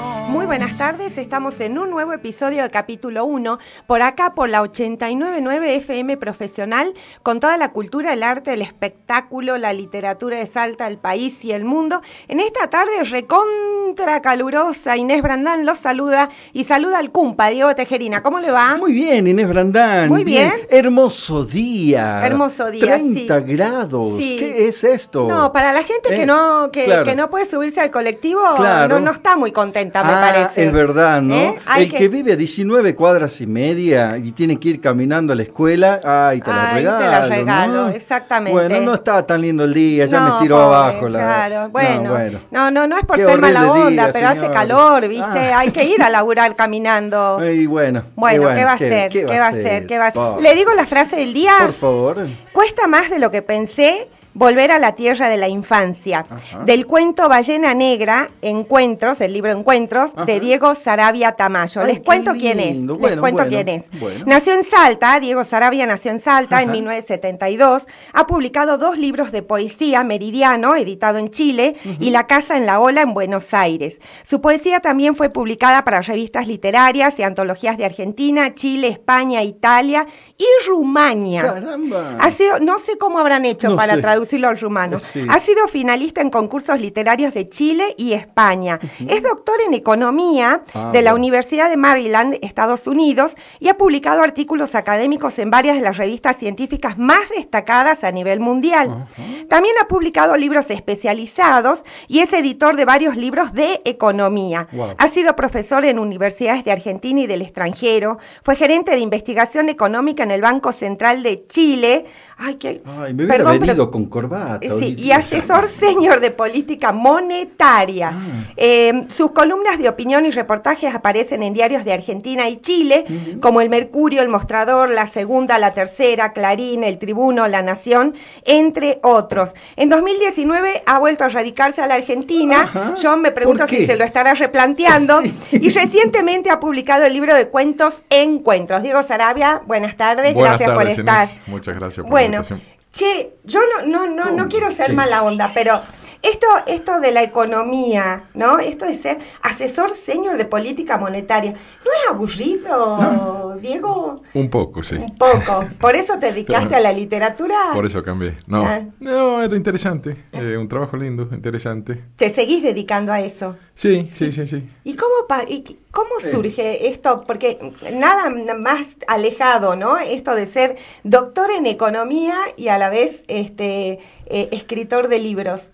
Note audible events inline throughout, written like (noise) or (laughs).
Muy buenas tardes, estamos en un nuevo episodio de capítulo 1, por acá por la 899 FM Profesional, con toda la cultura, el arte, el espectáculo, la literatura de Salta, el país y el mundo. En esta tarde recontra calurosa, Inés Brandán los saluda y saluda al cumpa, Diego Tejerina. ¿Cómo le va? Muy bien, Inés Brandán. Muy bien. Hermoso día. Hermoso día, 30 sí. grados. Sí. ¿Qué es esto? No, para la gente que Eh, no que, claro. que no puede subirse al colectivo, Claro. no, no está muy contenta, me ah, parece. es verdad, ¿no? ¿Eh? El que... vive a 19 cuadras y media y tiene que ir caminando a la escuela, ay, te la Ay, regalo. te la regalo, ¿no? exactamente. Bueno, no está tan lindo el día, ya No, me pobre, abajo. La... Claro, bueno. No, bueno. No, no, no es por Qué ser mala onda, día, pero hace calor, ¿viste? Ah. Hay que ir a laburar caminando. (laughs) Y bueno, Bueno, y ¿qué va a hacer? ¿Qué, va a hacer? ¿Qué va a? Por- Le digo la frase del día. Por favor. Cuesta más de lo que pensé volver a la tierra de la infancia. Ajá. Del cuento Ballena Negra, Encuentros, el libro Encuentros, de. Diego Sarabia Tamayo. Ay, Les cuento quién es. Les cuento bueno, quién es. bueno. Nació en Salta, Diego Sarabia nació en Salta en Ajá. 1972. Ha publicado dos libros de poesía, Meridiano, editado en Chile, y La Casa en la Ola en Buenos Aires. Su poesía también fue publicada para revistas literarias y antologías de Argentina, Chile, España, Italia y Rumania. Caramba. Ha sido, no sé cómo habrán hecho No para sé. Traducirlo al rumano. Sí. Ha sido finalista en concursos literarios de Chile y España. Es doctor en economía Ah, de la bueno. Universidad de Maryland, Estados Unidos, y ha publicado artículos académicos en varias de las revistas científicas más destacadas a nivel mundial. También ha publicado libros especializados y es editor de varios libros de economía. Wow. Ha sido profesor en universidades de Argentina y del extranjero. Fue gerente de investigación económica en el Banco Central de Chile. Ay, qué... Ay, me hubiera Perdón, venido pero- con corbata. Eh, Sí, ahorita. y asesor senior de política monetaria. Ah. Eh, sus columnas de opinión y reportajes aparecen en diarios de Argentina y Chile, como El Mercurio, El Mostrador, La Segunda, La Tercera, Clarín, El Tribuno, La Nación, entre otros. En 2019 ha vuelto a radicarse a la Argentina. Ajá. Yo me pregunto ¿Por si se lo estará replanteando. (laughs) Sí. Y recientemente ha publicado el libro de cuentos Encuentros. Diego Sarabia, buenas tardes, Buenas gracias tardes, por estar. Inés. Muchas gracias por Bueno, invitación. Che, yo no, no, no, no quiero ser Sí. mala onda, pero esto, esto de la economía, ¿no? Esto de ser asesor senior de política monetaria, ¿no es aburrido, Diego? Un poco, sí. Un poco. ¿Por eso te dedicaste (laughs) a la literatura? Por eso cambié. No, Ah. no era interesante. eh, un trabajo lindo, interesante. Te seguís dedicando a eso. Sí, sí, sí, sí. ¿Y cómo, pa- y cómo surge esto? Porque nada más alejado, ¿no? Esto de ser doctor en economía y a la vez este eh, escritor de libros.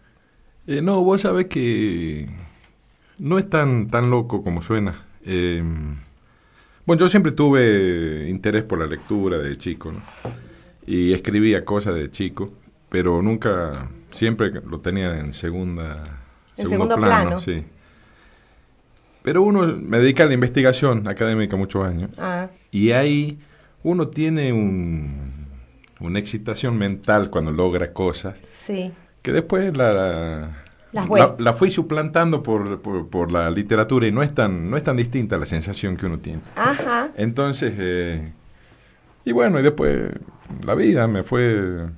Eh, no, vos sabés que no es tan, tan loco como suena. Eh, bueno, yo siempre tuve interés por la lectura de chico, ¿no? Y escribía cosas de chico, pero nunca, siempre lo tenía en segunda, En segundo plano. sí. Pero uno me dedica a la investigación académica muchos años. Ah, Y ahí uno tiene un, una excitación mental cuando logra cosas sí. que después la, voy. la, la fui suplantando por, por, por la literatura y no es tan no es tan distinta la sensación que uno tiene. Ajá. Entonces, eh, y bueno, y después la vida me fue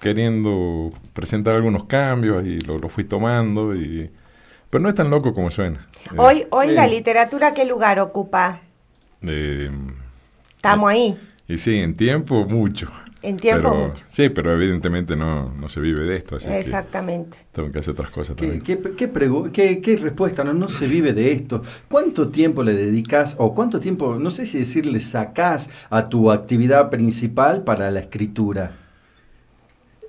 queriendo presentar algunos cambios y lo, lo fui tomando y pero no es tan loco como suena. Eh, Hoy, hoy la eh. literatura, ¿qué lugar ocupa? eh, Estamos ahí, y sí, en tiempo mucho. en tiempo Pero- mucho. Sí, pero evidentemente no, no se vive de esto, así que Exactamente. tengo que hacer otras cosas ¿Qué, también. qué, qué, pregu- qué- qué respuesta? No, no se vive de esto. ¿Cuánto tiempo le dedicas o cuánto tiempo, no sé si decirle, sacás a tu actividad principal para la escritura?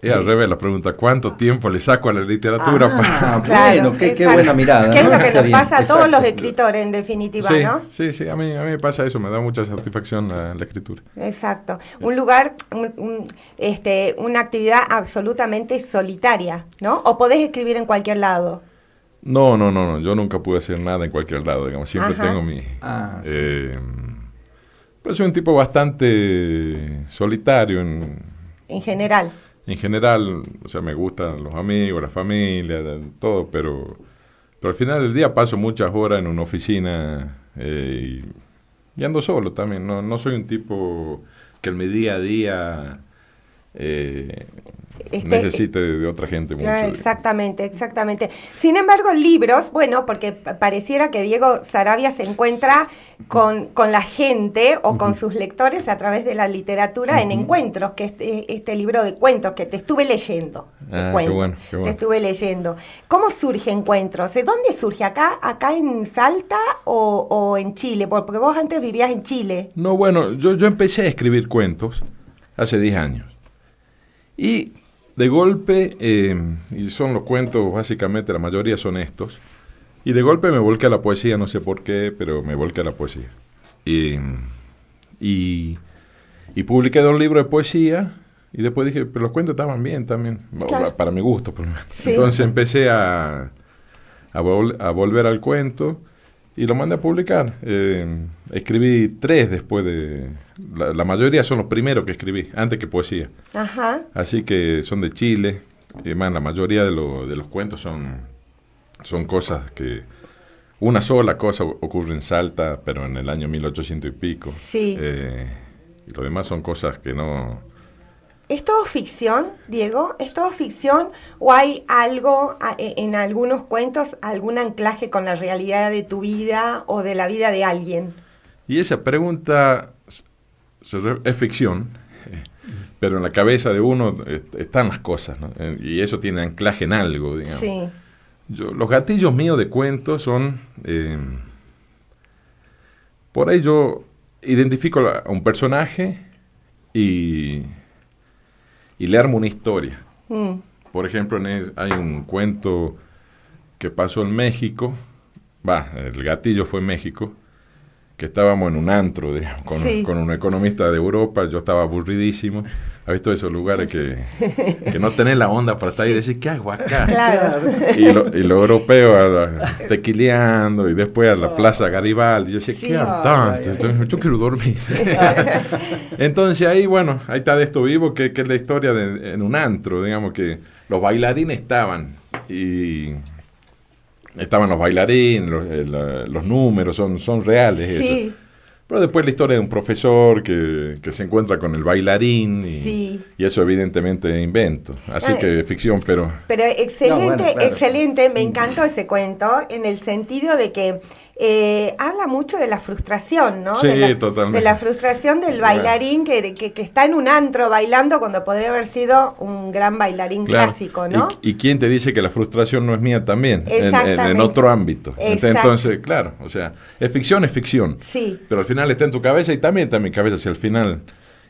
Y al revés la pregunta, ¿cuánto tiempo le saco a la literatura? Ah, (laughs) para- bueno, qué, qué buena mirada. ¿Qué es lo que nos pasa a todos los escritores, en definitiva, sí, ¿no? sí, sí, a mí, a mí me pasa eso, me da mucha satisfacción la, la escritura. Exacto. Un lugar, un- un, este, una actividad absolutamente solitaria, ¿no? O podés escribir en cualquier lado. No, no, no, no, yo nunca pude hacer nada en cualquier lado, digamos, siempre Ajá. tengo mi... Ah, sí. eh, pero soy un tipo bastante solitario en, En general. En general, o sea, me gustan los amigos, la familia, todo, pero, pero al final del día paso muchas horas en una oficina eh, y, ando solo también, no, no soy un tipo que en mi día a día eh, Este- necesite de, otra gente mucho. Claro, exactamente, exactamente. Sin embargo, libros, bueno, porque pa- pareciera que Diego Sarabia se encuentra con, con la gente o con sus lectores a través de la literatura en encuentros, que este, este libro de cuentos que te estuve leyendo. te Ah, qué cuento, bueno, qué bueno. Te estuve leyendo. ¿Cómo surge Encuentros? ¿De dónde surge? ¿Acá acá en Salta o, o en Chile? Porque vos antes vivías en Chile. No, bueno, yo, yo empecé a escribir cuentos hace 10 años. Y de golpe, eh, y son los cuentos, básicamente la mayoría son estos, y de golpe me volqué a la poesía, no sé por qué, pero me volqué a la poesía. Y, y, y publiqué dos libros de poesía, y después dije, pero los cuentos estaban bien también, Claro. para mi gusto. por. Sí. Entonces empecé a, a, vol- a volver al cuento y lo mandé a publicar. Eh, escribí tres después de... La, la mayoría son los primeros que escribí, antes que poesía. Ajá. Así que son de Chile. Y además, la mayoría de, lo- de los cuentos son, son cosas que... Una sola cosa ocurre en Salta, pero en el año 1800 y pico. Sí. Eh, y lo demás son cosas que no... ¿Es todo ficción, Diego? ¿Es todo ficción o hay algo e- en algunos cuentos, algún anclaje con la realidad de tu vida o de la vida de alguien? Y esa pregunta es ficción, (laughs) pero en la cabeza de uno están las cosas, ¿no? Eh, y eso tiene anclaje en algo, digamos. Sí, Yo, los gatillos míos de cuentos son... eh, por ahí yo identifico a un personaje y, y le armo una historia. Mm, Por ejemplo, en hay un cuento que pasó en México, va, el gatillo fue en México, que estábamos en un antro digamos, con, Sí. con un economista de Europa, yo estaba aburridísimo. ¿Has visto esos lugares que, que no tenés la onda para estar ahí y decir, ¿qué hago acá? (laughs) claro. Y, lo, y los europeos tequileando y después a la plaza Garibaldi. Yo decía, Sí. ¿qué hartante? Entonces, Yo quiero dormir. (laughs) Entonces ahí, bueno, ahí está de esto vivo, que, que es la historia de en un antro, digamos que los bailarines estaban y estaban los bailarines, los, eh, los números son, son reales. eso. Sí, Pero después la historia de un profesor que, que se encuentra con el bailarín y, Sí. y eso evidentemente es invento. Así Ah, que ficción, pero... pero excelente, No, bueno, claro. excelente, me encantó ese cuento en el sentido de que eh, habla mucho de la frustración, ¿no? Sí, de la, totalmente. De la frustración del Claro. bailarín que, que, que está en un antro bailando cuando podría haber sido un gran bailarín Claro. clásico, ¿no? ¿Y, y quién te dice que la frustración no es mía también? En- En, en, Exactamente. otro ámbito. Exacto. Entonces, claro, o sea, es ficción, es ficción. Sí, Pero al final está en tu cabeza y también está en mi cabeza hacia el final.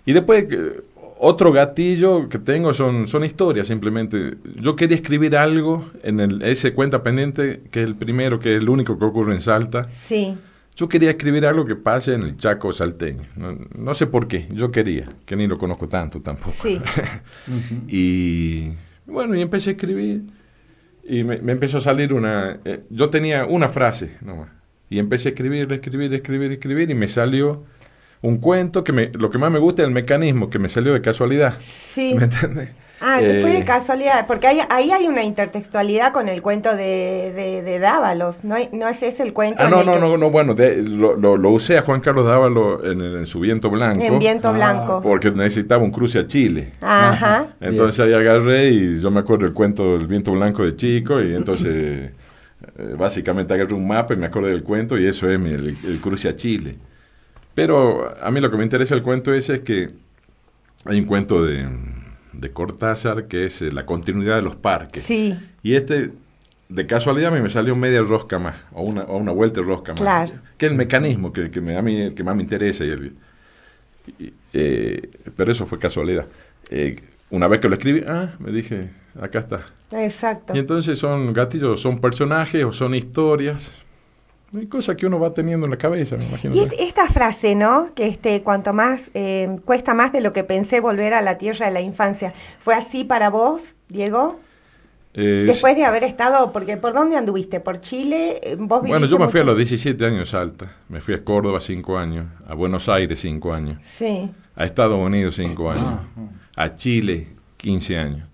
Y después, eh, otro gatillo que tengo son, son historias simplemente. Yo quería escribir algo en el, ese cuenta pendiente, que es el primero, que es el único que ocurre en Salta. sí, Yo quería escribir algo que pase en el Chaco salteño. No, no sé por qué, yo quería, que ni lo conozco tanto tampoco. Sí. (laughs) Y bueno, y empecé a escribir y me, me empezó a salir una... eh, yo tenía una frase nomás. Y empecé a escribir, escribir, escribir, escribir y me salió un cuento que me, lo que más me gusta es el mecanismo, que me salió de casualidad. sí. ¿Me entiendes? Ah, que fue de Eh, casualidad, porque ahí, ahí hay una intertextualidad con el cuento de, de, de Dávalos, ¿no, hay- no es ese el cuento? Ah, no, no, que- no, no, bueno, de- lo, lo, lo usé a Juan Carlos Dávalo en, en su viento blanco. En Viento Ah, Blanco. Porque necesitaba un cruce a Chile. Ajá. Entonces ahí agarré y yo me acuerdo el cuento del viento blanco de chico y entonces (laughs) eh, básicamente agarré un mapa y me acordé del cuento y eso es mi- el, el cruce a Chile. Pero a mí lo que me interesa del cuento ese es que hay un cuento de, de Cortázar que es eh, la continuidad de los parques. Sí, Y este, de casualidad, a mí me salió media rosca más, o una, o una vuelta de rosca más. Claro. Que es el mecanismo que, que me, a mí que más me interesa. Y el- y, eh, pero eso fue casualidad. Eh, una vez que lo escribí, ah, me dije, acá está. exacto. Y entonces son gatillos, son personajes o son historias. Hay cosas que uno va teniendo en la cabeza, me imagino. Y est- esta frase, ¿no? Que este, cuanto más, eh, cuesta más de lo que pensé volver a la tierra de la infancia. ¿Fue así para vos, Diego? Eh, Después de haber estado, porque ¿por dónde anduviste? ¿Por Chile? Eh, ¿Vos Bueno, yo me fui a los 17 años a Salta, me fui a Córdoba 5 años, a Buenos Aires 5 años, Sí, a Estados Unidos 5 años, a Chile 15 años.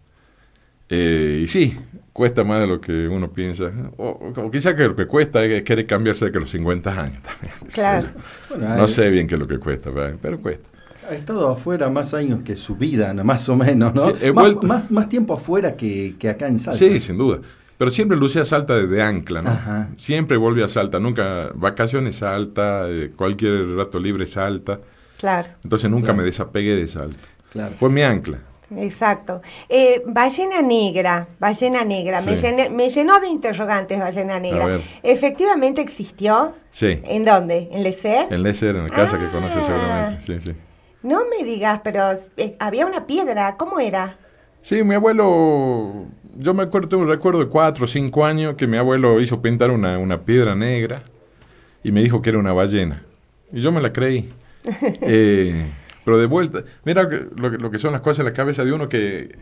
Eh, y sí, cuesta más de lo que uno piensa. O, o quizá que lo que cuesta es querer cambiar cerca de los 50 años también. (laughs) Claro. Bueno, No hay- sé bien qué es lo que cuesta, pero cuesta. Ha estado afuera más años que su vida, más o menos, ¿no? Sí, más, más, más tiempo afuera que, que acá en Salta. Sí, sin duda. Pero siempre lucía Salta desde ancla, ¿no? Ajá. Siempre volví a Salta, nunca vacaciones Salta, eh, cualquier rato libre Salta. claro, Entonces nunca Claro. me desapegué de Salta. Claro. Fue mi ancla. Exacto. Eh, ballena negra, ballena negra, me, llené- me llenó de interrogantes ballena negra. ¿Efectivamente existió? Sí. ¿En dónde? ¿En Lecer? En Lecer, en la casa que Ah. conoce seguramente. Sí, sí. No me digas, pero eh, había una piedra, ¿cómo era? Sí, mi abuelo, yo me acuerdo, tengo un recuerdo de cuatro o cinco años que mi abuelo hizo pintar una, una piedra negra y me dijo que era una ballena. Y yo me la creí. (laughs) Eh, pero de vuelta, mira lo, que- lo que son las cosas en la cabeza de uno que,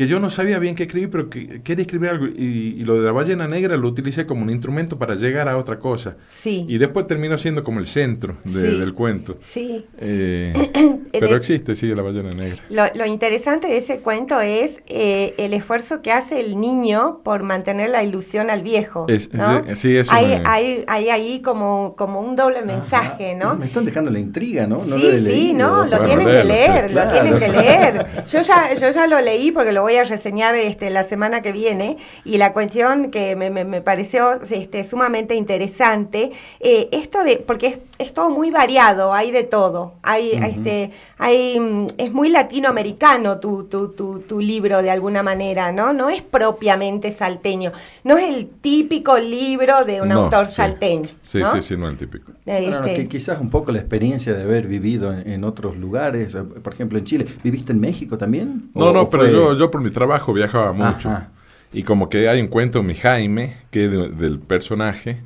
que yo no sabía bien qué escribir, pero que quería escribir algo. Y, y lo de la ballena negra lo utilicé como un instrumento para llegar a otra cosa. Sí. Y después terminó siendo como el centro de- Sí. del cuento. Sí. Eh, (clears throat) pero existe, sí, la ballena negra. Lo, lo interesante de ese cuento es eh, el esfuerzo que hace el niño por mantener la ilusión al viejo. Es- ¿no? es- sí, eso hay, me- hay, hay ahí como, como un doble mensaje, Ajá. ¿no? Me están dejando la intriga, ¿no? No sí, lo he sí, leído. no, lo Bueno, tienen que leer, sí, lo claro. tienen que leer. Yo ya, yo ya lo leí porque lo voy a reseñar este, la semana que viene y la cuestión que me, me, me pareció este, sumamente interesante, eh, esto de, porque es, es todo muy variado, hay de todo, hay, Ujú. este, hay, mm, es muy latinoamericano tu, tu, tu, tu libro de alguna manera, ¿no? No es propiamente salteño, no es el típico libro de un No, autor sí. salteño. Sí, ¿no? sí, sí, no el típico. Eh, Bueno, este, que quizás un poco la experiencia de haber vivido en, en otros lugares, eh, por ejemplo en Chile. ¿Viviste en México también? No, ¿O- no, pero fue- yo, yo por mi trabajo viajaba mucho. Ajá. Y como que hay un cuento, mi Jaime, que de- del personaje,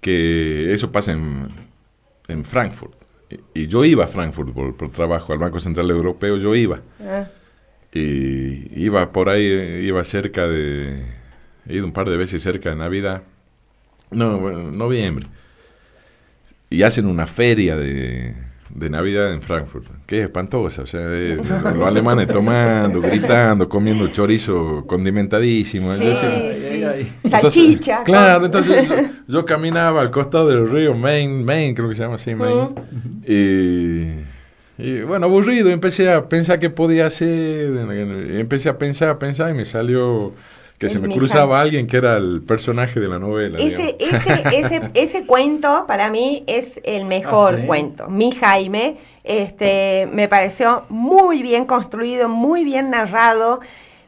que eso pasa en, en Frankfurt. Y, y yo iba a Frankfurt por, por trabajo, al Banco Central Europeo, yo iba. ah, Y iba por ahí, iba cerca de... He ido un par de veces cerca de Navidad. No, bueno, noviembre. Y hacen una feria de, de Navidad en Frankfurt, que es espantosa. O sea, eh, los alemanes tomando, gritando, comiendo chorizo condimentadísimo. Sí, Entonces, Ay, ay, sí. Salchicha. entonces- claro, entonces yo, yo caminaba al costado del río Main, Main creo que se llama así, Main. Y, y, bueno, aburrido, empecé a pensar qué podía hacer, empecé a pensar, a pensar y me salió que se me cruzaba alguien que era el personaje de la novela. Ese, ese, (laughs) ese, ese cuento para mí es el mejor Ah, ¿sí? cuento. Mi Jaime, este, me pareció muy bien construido, muy bien narrado,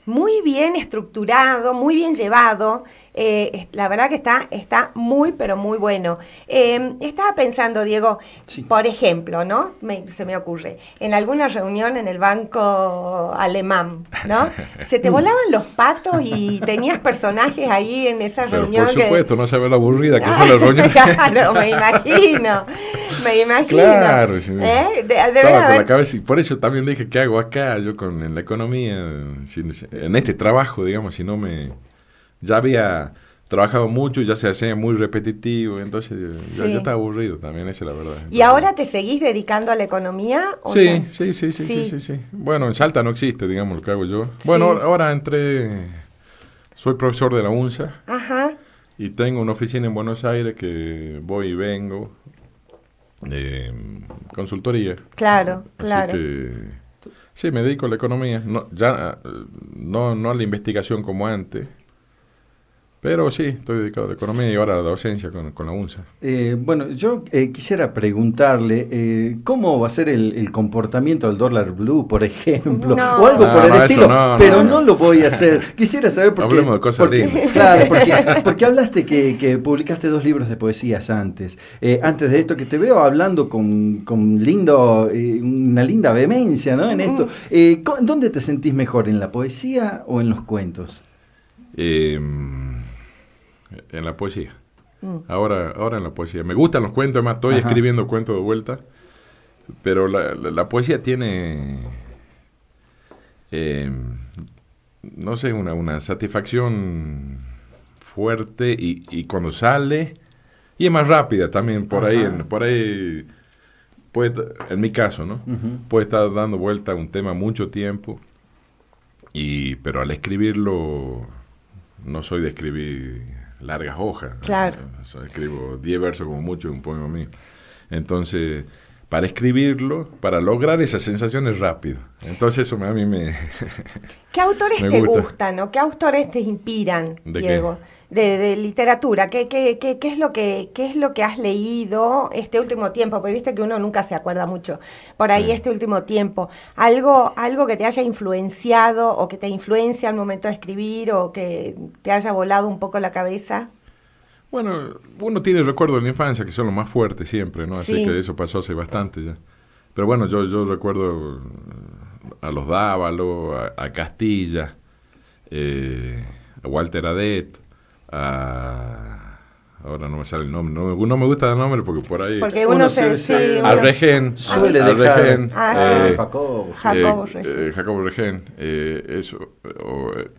muy bien estructurado, muy bien llevado. Eh, es- la verdad que está, está muy, pero muy bueno. Eh, estaba pensando, Diego, Sí. por ejemplo, ¿no? Me- se me ocurre, en alguna reunión en el banco alemán, ¿no? (laughs) Se te volaban los patos y tenías personajes ahí en esa Pero reunión por que- supuesto, no sabe la aburrida que son las reuniones. claro, me imagino, me imagino. Claro, sí. ¿Eh? De- Estaba con la cabeza y por eso también dije qué hago acá yo con en la economía en este trabajo digamos si no me ya había trabajado mucho y ya se hacía muy repetitivo entonces yo, Sí. yo estaba aburrido también esa es la verdad ¿Y ahora te seguís dedicando a la economía? o sí, ya? sí, sí, sí, sí, Sí. Bueno, en Salta no existe, digamos, lo que hago yo. Bueno, Sí. ahora entré, soy profesor de la UNSA Ajá, y tengo una oficina en Buenos Aires que voy y vengo, eh, consultoría. claro, Así claro. que sí, me dedico a la economía, no, ya eh, no, no a la investigación como antes, pero sí, estoy dedicado a la economía y ahora a la docencia con, con la UNSA. Eh, bueno, yo eh, quisiera preguntarle eh, cómo va a ser el, el comportamiento del dólar blue, por ejemplo, No. o algo No, por el no, estilo, no, no, pero no. no, lo voy a hacer. (laughs) Quisiera saber por qué. Hablemos de cosas porque- lindas. Claro, porque, (laughs) porque hablaste que, que publicaste dos libros de poesías antes. Eh, antes de esto, que te veo hablando con, con lindo, eh, una linda vehemencia, ¿no? En esto. Eh, co- ¿Dónde te sentís mejor, en la poesía o en los cuentos? Eh, en la poesía. Mm. Ahora, ahora en la poesía. Me gustan los cuentos, además estoy Ajá. escribiendo cuentos de vuelta, pero la, la- la poesía tiene... eh, no sé, una, una satisfacción fuerte y, y cuando sale, y es más rápida también, por ahí, en- por ahí, puede, en mi caso, ¿no? Ujú. Puede estar dando vuelta a un tema mucho tiempo, y, pero al escribirlo, no soy de escribir largas hojas. Claro. O sea, escribo 10 versos como mucho un poema mío. Entonces, para escribirlo, para lograr esa sensación es rápido. Entonces eso a mí me... (laughs) ¿Qué autores Me te gusta. gustan o qué autores te inspiran, ¿De qué? Diego? De, de literatura, ¿Qué, qué, qué, qué es lo que, ¿qué es lo que has leído este último tiempo? Porque viste que uno nunca se acuerda mucho. Por ahí Sí. este último tiempo. ¿Algo, algo que te haya influenciado o que te influencia al momento de escribir o que te haya volado un poco la cabeza? Bueno, uno tiene recuerdos de la infancia que son los más fuertes siempre, ¿no? Así Sí. que eso pasó hace bastante ya. Pero bueno, yo, yo recuerdo a los Dávalos, a, a Castilla, eh, a Walter Adet, a... Ahora no me sale el nombre, no, me- no me gusta el nombre porque por ahí... Porque Uno uno, se- sí, a uno- Regen, Suele Regen, Ah, a eh, Jacobo. Jacobo eh, Regen. eh, Jacobo Regen, eh, eso, o, eh,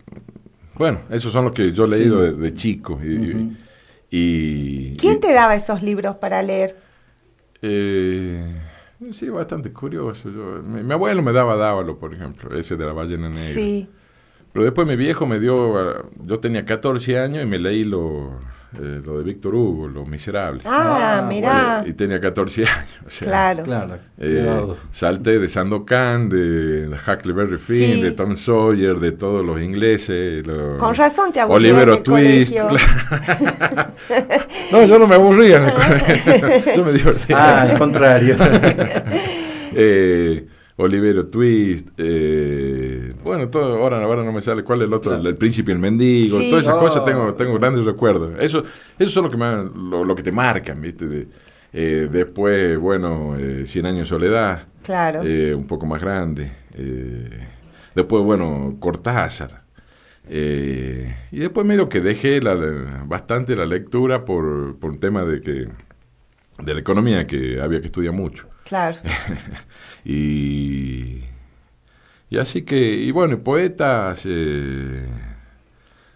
bueno, esos son los que yo he leído Sí. de, de chico y- ¿Quién y- te daba esos libros para leer? eh, sí, bastante curioso. Yo, mi, mi abuelo me daba Dávalo, por ejemplo, ese de la ballena negra. Sí. Pero después mi viejo me dio, ah, yo tenía 14 años y me leí lo, eh, lo de Víctor Hugo, Los Miserables. Ah, Ah, mirá. Y tenía 14 años. (laughs) o sea, Claro. Claro, eh, salté de Sandokan, de, Huckleberry Finn, Sí. de Tom Sawyer, de todos los ingleses. los- Con razón te aburrías Olivero Twist. claro. (laughs) no, yo no me aburría en el (laughs) colegio. yo me divertía. Ah, al contrario. eh, Olivero Twist, eh, bueno, todo, ahora, ahora no me sale cuál es el otro, Claro. el, príncipe y el mendigo, Sí. todas esas Oh. cosas tengo, tengo grandes recuerdos. Eso, eso son lo que me, lo, lo que te marcan, ¿viste? De- eh, después, bueno, eh, Cien años de soledad, Claro. eh, un poco más grande. eh, después, bueno, Cortázar. eh, y después medio que dejé la- bastante la lectura por, por un tema de que de la economía que había que estudiar mucho. Claro. (laughs) y, y así que, y bueno, poetas eh,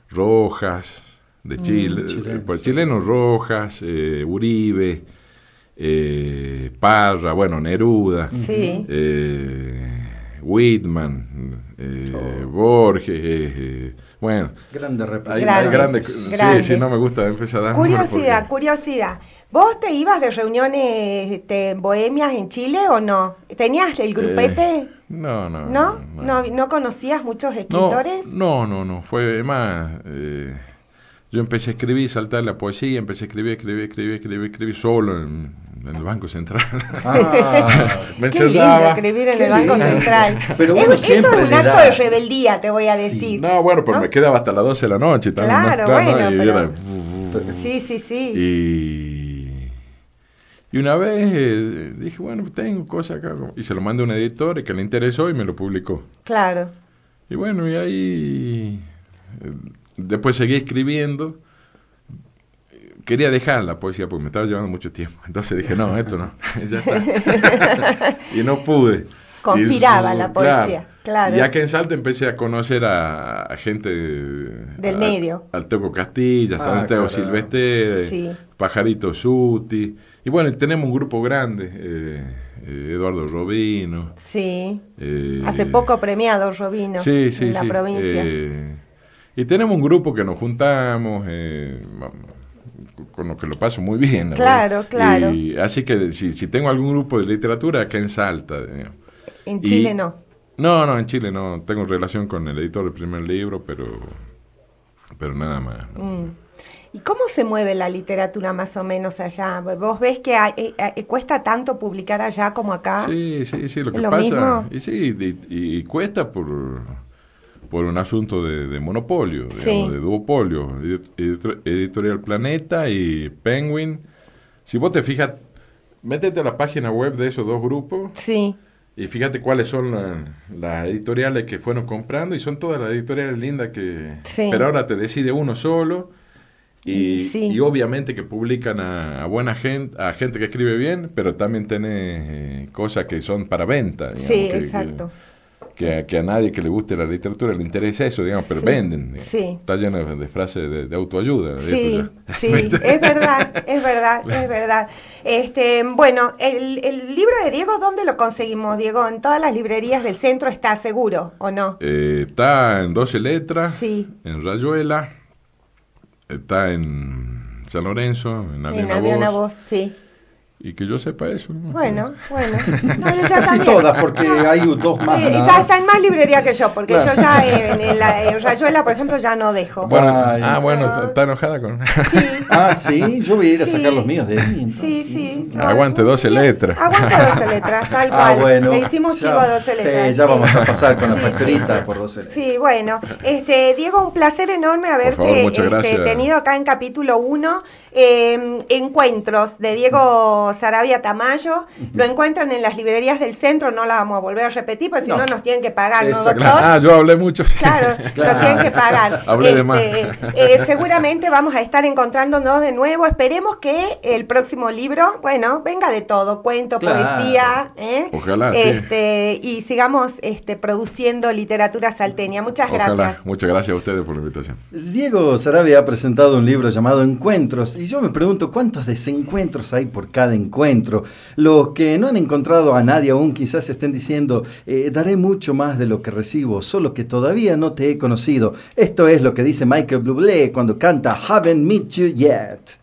Rojas, de Chile, chileno, eh, pues, sí. chilenos Rojas, eh, Uribe, eh, Parra, bueno, Neruda, Sí. eh, Whitman, eh, Oh. Borges, eh, bueno, Grande hay, representación. hay Grandes, grandes, sí, sí, no me gusta empezar a dar Curiosidad, porque- curiosidad. ¿Vos te ibas de reuniones este, bohemias en Chile o no? ¿Tenías el grupete? Eh, no, no, ¿No? ¿No? ¿No conocías muchos escritores? No, no, no, fue más. eh, yo empecé a escribir, saltar la poesía, empecé a escribir, escribir, escribir, escribir, escribir solo en, en el Banco Central. Ah, (laughs) Me Qué lindo escribir en Qué el Banco lindo. Central. Pero Es- eso es un acto da- de rebeldía, te voy a Sí. decir. No, bueno, pero ¿No? me quedaba hasta las 12 de la noche también. Claro, ¿no? bueno, y pero- era- Sí, sí, sí. Y, y una vez eh, dije, bueno, tengo cosas acá. Y se lo mandé a un editor y que le interesó y me lo publicó. Claro. Y bueno, y ahí eh, después seguí escribiendo. Quería dejar la poesía porque me estaba llevando mucho tiempo. Entonces dije, no, esto no, (laughs) ya está. (laughs) y no pude. Conspiraba Y, la poesía, claro. Y acá en Salta empecé a conocer a, a gente del medio. Al Teco Castilla, Ah, Santiago claro. Silvestre, Sí. Pajarito Suti. Y bueno, tenemos un grupo grande, eh, eh, Eduardo Robino. Sí. eh, Hace poco premiado Robino Sí, sí, en la sí. provincia. Y tenemos un grupo que nos juntamos, eh, con lo que lo paso muy bien. la Claro, claro. Y así que si, si tengo algún grupo de literatura acá en Salta. digamos. en y- Chile no. No, no, en Chile no. Tengo relación con el editor del primer libro, pero, pero nada más. ¿no? Mm. ¿Y cómo se mueve la literatura más o menos allá? ¿Vos ves que hay- eh, eh, cuesta tanto publicar allá como acá? Sí, sí, sí. Lo que ¿Lo pasa. mismo? Y sí, y, y cuesta por, por un asunto de, de monopolio, digamos, Sí. de duopolio. Edit- editor- Editorial Planeta y Penguin. Si vos te fijas, métete a la página web de esos dos grupos Sí, y fíjate cuáles son la- las editoriales que fueron comprando y son todas las editoriales lindas que... Sí. Pero ahora te decide uno solo. Y, sí. y obviamente que publican a, a buena gente, a gente que escribe bien, pero también tiene cosas que son para venta. digamos, sí, que- exacto. que, que, a nadie que le guste la literatura le interesa eso, digamos, pero venden. Sí. Está lleno de, frases de, autoayuda. Sí, sí, (laughs) es verdad, es verdad, es verdad. Este, bueno, el, el, libro de Diego, ¿dónde lo conseguimos, Diego? ¿En todas las librerías del centro está seguro o no? Eh, está en 12 letras, en Rayuela, está en San Lorenzo, en Aviana, en Voz. sí. Y que yo sepa eso. Bueno, bueno. (laughs) No, yo ya Casi todas, porque hay dos más. Eh, está, en más librería que yo, porque yo ya en, la, Rayuela, por ejemplo, ya no dejo. Bueno, ah, bueno, está enojada con. Sí. (laughs) Ah, sí, yo voy a ir a sacar los míos de ahí. Sí, sí. Aguante 12 letras. Aguante 12 letras, tal ah, cual. Ah, bueno. Le hicimos chivo a 12 letras. Sí, ya vamos a pasar con la factorita por 12 letras. Sí, bueno. Este, Diego, un placer enorme haberte este, tenido acá en capítulo 1. Eh, encuentros de Diego Sarabia Tamayo, lo encuentran en las librerías del centro, no la vamos a volver a repetir, porque si no, nos tienen que pagar, ¿no, doctor? Ah, yo hablé mucho. Claro, (laughs) nos tienen que pagar. Hablé de más. Este, eh, seguramente vamos a estar encontrándonos de nuevo. Esperemos que el próximo libro, bueno, venga de todo, cuento, poesía, ¿eh? Ojalá, este, y sigamos este, produciendo literatura salteña. Muchas gracias. Muchas gracias a ustedes por la invitación. Diego Sarabia ha presentado un libro llamado Encuentros y yo me pregunto cuántos desencuentros hay por cada encuentro. Los que no han encontrado a nadie aún quizás estén diciendo, eh, daré mucho más de lo que recibo, solo que todavía no te he conocido. Esto es lo que dice Michael Bublé cuando canta Haven't Met You Yet.